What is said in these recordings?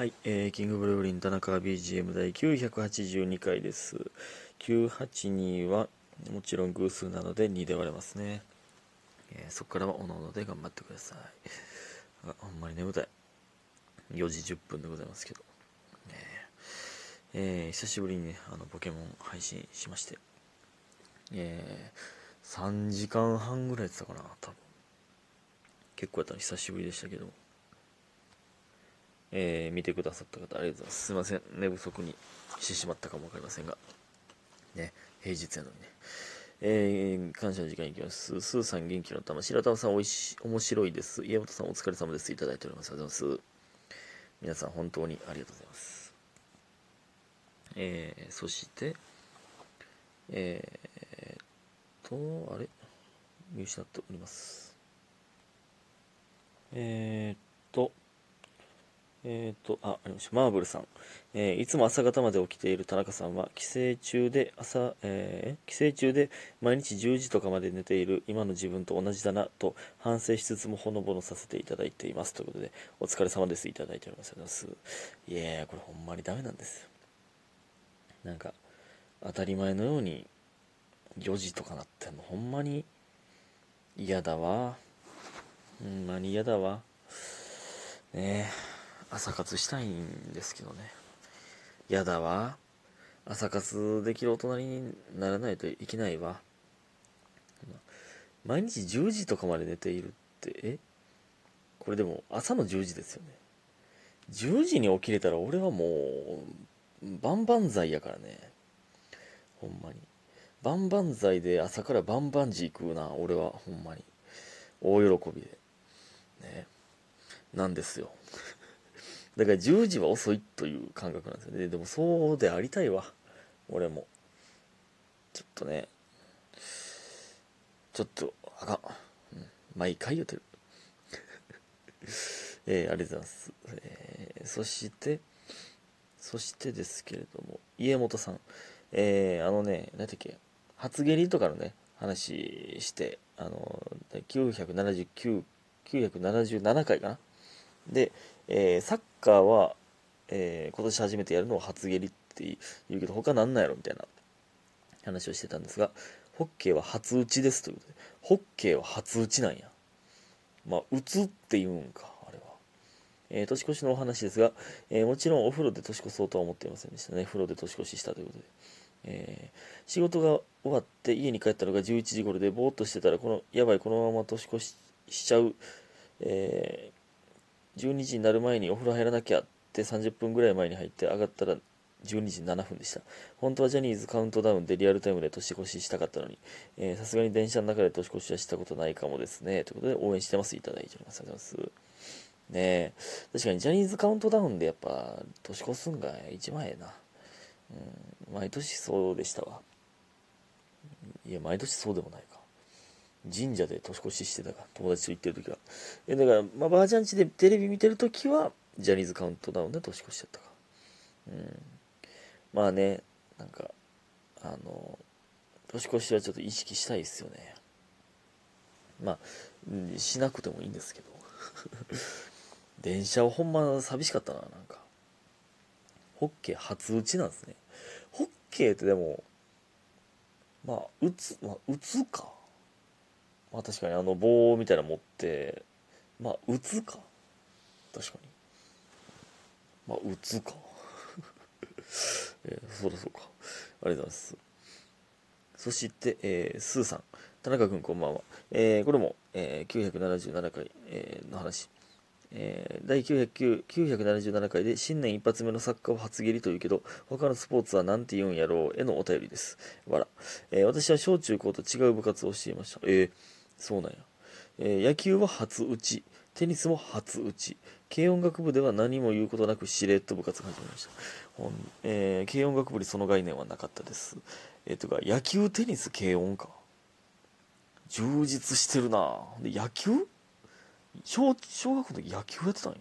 はい、えー、キングブルーリン田中 BGM 第982回です。982はもちろん偶数なので2で割れますね。えーそこからはおのおので頑張ってください。あ、ほんまに眠たい。4時10分でございますけど。ねえー久しぶりにね、あの、ポケモン配信しまして。えー、3時間半ぐらいやってたかな、多分。結構やったの久しぶりでしたけど。えー見てくださった方ありがとうございます。すいません。寝不足にしてしまったかもわかりませんが。ね、平日やのにね。えー感謝の時間いきます。スーさん元気の玉。白玉さんおいし、面白いです。家元さんお疲れ様です。いただいております。ありがとうございます。皆さん本当にありがとうございます。えーそして、えー、と、あれ？見失っております。えー、っと、えー、と、あ、ありました。マーブルさん。えーいつも朝方まで起きている田中さんは、帰省中で朝、えー帰省中で毎日10時とかまで寝ている今の自分と同じだなと反省しつつもほのぼのさせていただいています。ということで、お疲れ様です。いただいております。います。いや、これほんまにダメなんですよ。なんか、当たり前のように4時とかなってんの、ほんまに嫌だわ。ほんまに嫌だわ。ねえ。朝活したいんですけどね。やだわ。朝活できる大人にならないといけないわ。毎日10時とかまで寝ているってえ？これでも朝の10時ですよね。10時に起きれたら俺はもう万々歳やからね。ほんまに。万々歳で朝からバンバンジー食うな俺は。ほんまに。大喜びで。ね。なんですよ。だから10時は遅いという感覚なんですよね。でもそうでありたいわ。俺も。ちょっとね。ちょっと、あかん。毎回言ってる。えーありがとうございます。えーそして、そしてですけれども、家元さん。えーあのね、何だっけ、初蹴りとかのね、話して、あの、979、977回かな。で、えーサッカーは、えー今年初めてやるのは初蹴りって言うけど他なんなんやろみたいな話をしてたんですがホッケーは初打ちですということでホッケーは初打ちなんや。まあ打つって言うんかあれは、えー年越しのお話ですが、えーもちろんお風呂で年越そうとは思っていませんでしたね。風呂で年越ししたということで。えー仕事が終わって家に帰ったのが11時頃でぼーっとしてたらこのやばいこのまま年越ししちゃう、え12時になる前にお風呂入らなきゃって30分ぐらい前に入って上がったら12時7分でした。本当はジャニーズカウントダウンでリアルタイムで年越ししたかったのにさすがに電車の中で年越しはしたことないかもですね。ということで応援してますいただいておりますありがとうございます。ねえ。確かにジャニーズカウントダウンでやっぱ年越すんが一番ええな。うん。毎年そうでしたわ。いや毎年そうでもないか。神社で年越ししてたか友達と行ってる時は。えだから、まあ、ばあちゃん家でテレビ見てる時はジャニーズカウントダウンで年越しちゃったか。うん。まあねなんかあの年越しはちょっと意識したいですよね。まあしなくてもいいんですけど。電車はほんま寂しかったななんか。ホッケー初打ちなんですね。ホッケーってでもまあ打つまあ打つか。まあ確かにあの棒みたいなの持ってまあ打つか。確かに。まあ打つか。えーそうだそうか。ありがとうございます。そして、えースーさん。田中君こんばんは、えーこれも、えー977回、えーの話。えー第909 977回で新年一発目のサッカーを初蹴りというけど他のスポーツは何て言うんやろうへのお便りです。わら、えー私は小中高と違う部活をしていました。えー、そうなんや、えー野球は初打ちテニスも初打ち。軽音楽部では何も言うことなくしれっと部活が始まりました、えー軽音楽部にその概念はなかったです。えー、とか野球テニス軽音か。充実してるな。で野球？小小学校の時野球やってたんや、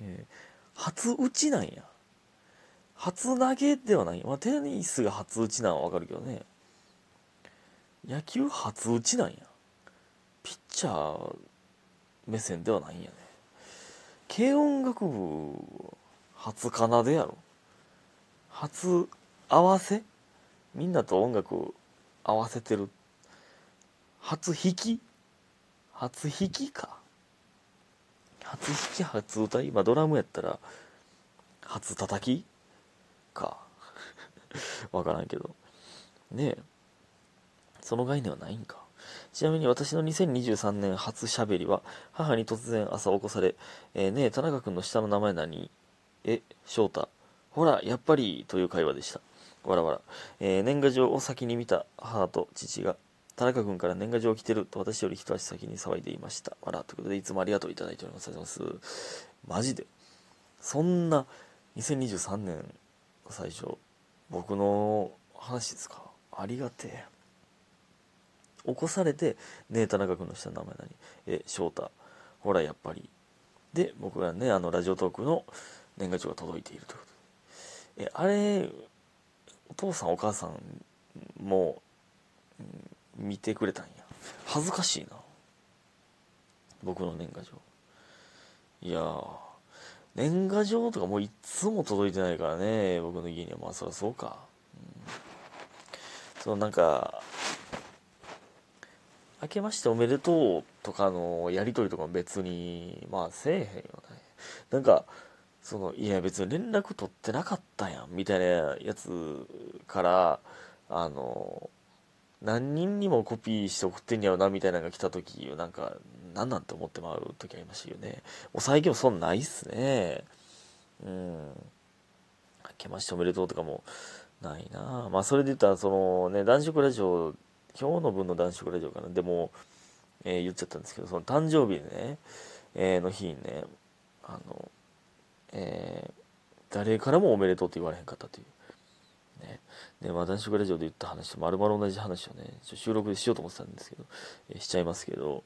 えー初打ちなんや。初投げではない、まあ、テニスが初打ちなんはわかるけどね。野球初打ちなんや。ピッチャー目線ではないんやね。軽音楽部初奏でやろ。初合わせ？みんなと音楽合わせてる。初弾き？初弾きか。初弾き初歌い？まあドラムやったら初叩きか。わからんけど。ねえ。その概念はないんかちなみに私の2023年初しゃべりは母に突然朝起こされ「えー、ねえ田中君の下の名前何？え翔太ほらやっぱり」という会話でしたわらわら、えー、年賀状を先に見た母と父が田中君から年賀状来てると私より一足先に騒いでいました。わら、ということでいつもありがとういただいております。ありがとうございます。マジで。そんな2023年最初、僕の話ですか？ありがてえ。起こされて、ねえ、田中君の下の名前何？え、翔太。ほら、やっぱり。で、僕がね、あの、ラジオトークの年賀状が届いているということ。で。え、あれ、お父さんお母さんもう、見てくれたんや。恥ずかしいな。僕の年賀状。いや年賀状とかもういつも届いてないからね僕の家には。まあそりゃそうか、うん、そのなんか明けましておめでとうとかのやり取りとかも別にまあせえへんよねなんかそのいや別に連絡取ってなかったやんみたいなやつからあの何人にもコピーして送ってんやろなみたいなのが来た時なんか何なんて思ってまう時ありましたよね。もう最近もそんないっすね。うん。明けましておめでとうとかもないな。まあそれで言ったらそのね男色ラジオ今日の分の男色ラジオかなでも、えー、言っちゃったんですけどその誕生日ね、えー、の日にねあのえー、誰からもおめでとうって言われへんかったというね、まあ、男子ラジオで言った話と丸々同じ話をね、ちょ収録でしようと思ってたんですけど、えしちゃいますけど、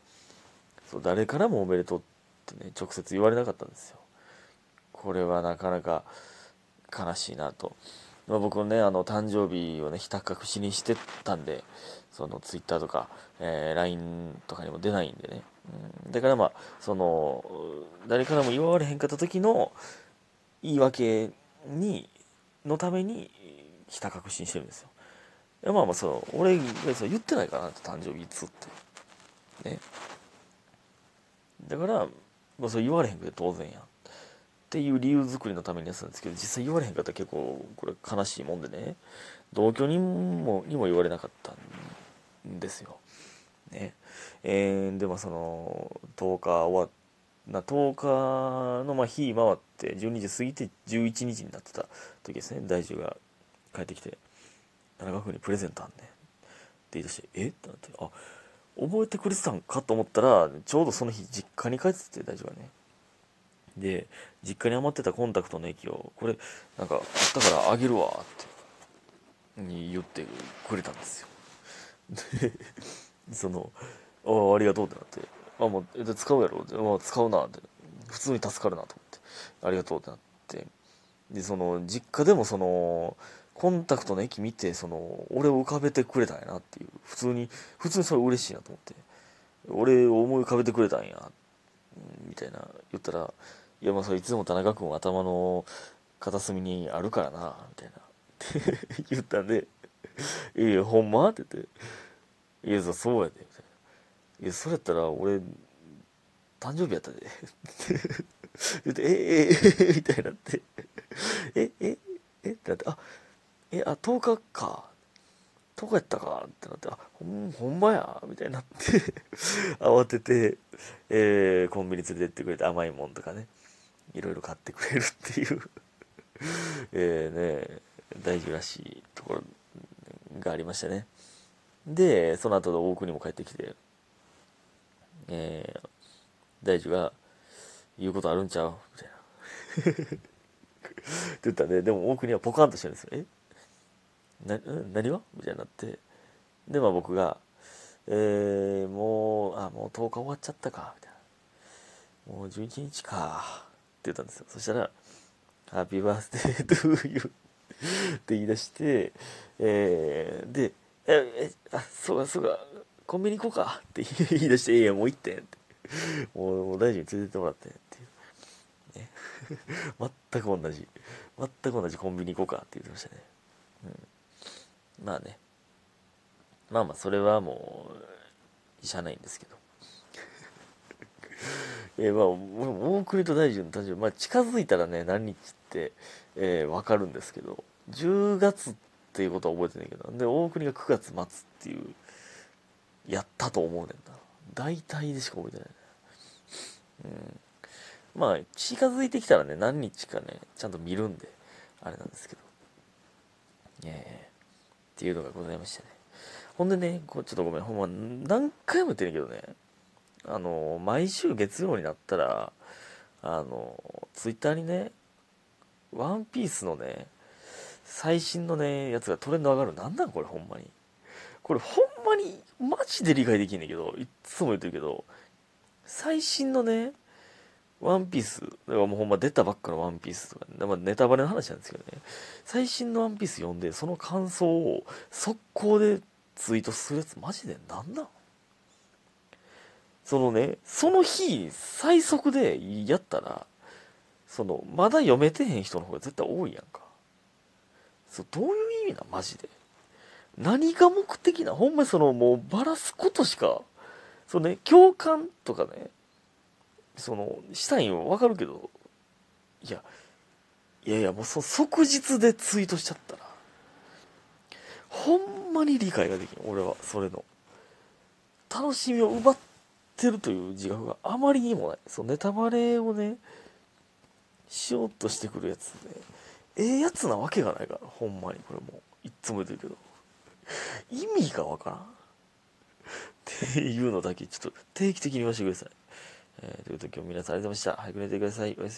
そう、誰からもおめでとうってね、直接言われなかったんですよ。これはなかなか悲しいなと。まあ、僕ね、あの、誕生日をね、ひた隠しにしてたんで、その、ツイッターとか、えー、LINE とかにも出ないんでね。うん、だからまあ、その、誰からも言われへんかった時の言い訳に、のために、ひた隠しにしてるんですよ。いやまあまあそう、俺がそう言ってないかなって、誕生日いつって。ね。だから、まあ、そう言われへんくて当然や。っていう理由作りのためにやってたんですけど、実際言われへんかったら結構これ悲しいもんでね、同居人もにも言われなかったんですよ。ね。えー、でもその、10日終わな10日のまあ日回って12時過ぎて11日になってた時ですね大樹が帰ってきて「田中君にプレゼントあんねん」って言い出して「え？っ?」てなって「あ覚えてくれてたんか?」と思ったらちょうどその日実家に帰ってて大丈夫ねで実家に余ってたコンタクトの液をこれなんかあったからあげるわって言ってくれたんですよその「ああありがとう」ってなって「あもうで使うやろ」まあ、使うなって。普通に助かるなと思って「ありがとう」ってなって。でその実家でもそのコンタクトの駅見て、その、俺を浮かべてくれたんやなっていう。普通に、普通にそれ嬉しいなと思って。俺を思い浮かべてくれたんや、みたいな言ったら、いや、まあそれいつでも田中君頭の片隅にあるからな、みたいな。って言ったんで、いや、ほんま？って言って、いや、そうやで、みたいな。いや、それやったら俺、誕生日やったで。言って、え、え、え、みたいになって、え、え、えってなって、あ、え、あ、10日か。10日やったかってなって、あ、ほん、ほんまや、みたいになって 慌てて、えー、コンビニ連れてってくれて甘いもんとかね、いろいろ買ってくれるっていうえね、大事らしいところがありましたね。で、その後で大国も帰ってきて、えー、大樹が、言うことあるんちゃう？みたいな。って言ったんで、でも大国はポカンとしてるんですよ。え？な、何はみたいになって。で、まあ僕が、えー、もう、あ、もう10日終わっちゃったか、みたいな。もう11日か、って言ったんですよ。そしたら、ハッピーバースデートゥーユーって言い出して、えー、で、え、え、あ、そうか、そうか、コンビニ行こうかって言い出して、いや、もう行ってんって。もう、もう大臣に連れてってもらってっていう。ね。全く同じ。全く同じコンビニ行こうかって言ってましたね、うん、まあね。まあまあそれはもうしゃないんですけど。えー、まあ大国と大臣の誕生日、まあ、近づいたらね何日って、えー、分かるんですけど10月っていうことは覚えてないけどで大国が9月末っていうやったと思うねんな。大体でしか覚えてないうん。まあ近づいてきたらね何日かねちゃんと見るんであれなんですけど。えー、っていうのがございましてね。ほんでねこちょっとごめんほんま何回も言ってるけどね。あの毎週月曜になったらあのツイッターにねワンピースのね最新のねやつがトレンド上がる。なんなんこれほんまに。これほんまにマジで理解できんねんけどいっつも言ってるけど最新のねワンピース、だからもうほんま出たばっかのワンピースとか、ね、まあ、ネタバレの話なんですけどね、最新のワンピース読んで、その感想を速攻でツイートするやつマジでなんなんそのね、その日、最速でやったら、その、まだ読めてへん人の方が絶対多いやんか。そう、どういう意味なマジで。何が目的なほんまにその、もうばらすことしか、そうね、共感とかね、その、したいんわかるけど、いや、いやいや、もうそ即日でツイートしちゃったら、ほんまに理解ができん、俺は、それの。楽しみを奪ってってるという自覚があまりにもない。そうネタバレをねしようとしてくるやつねええやつなわけがないからほんまに。これもういっつも言うてるけど。意味がわからん。っていうのだけちょっと定期的に言わせてください、えー、ということで今日皆さんありがとうございました。早く寝てください。おやすみ。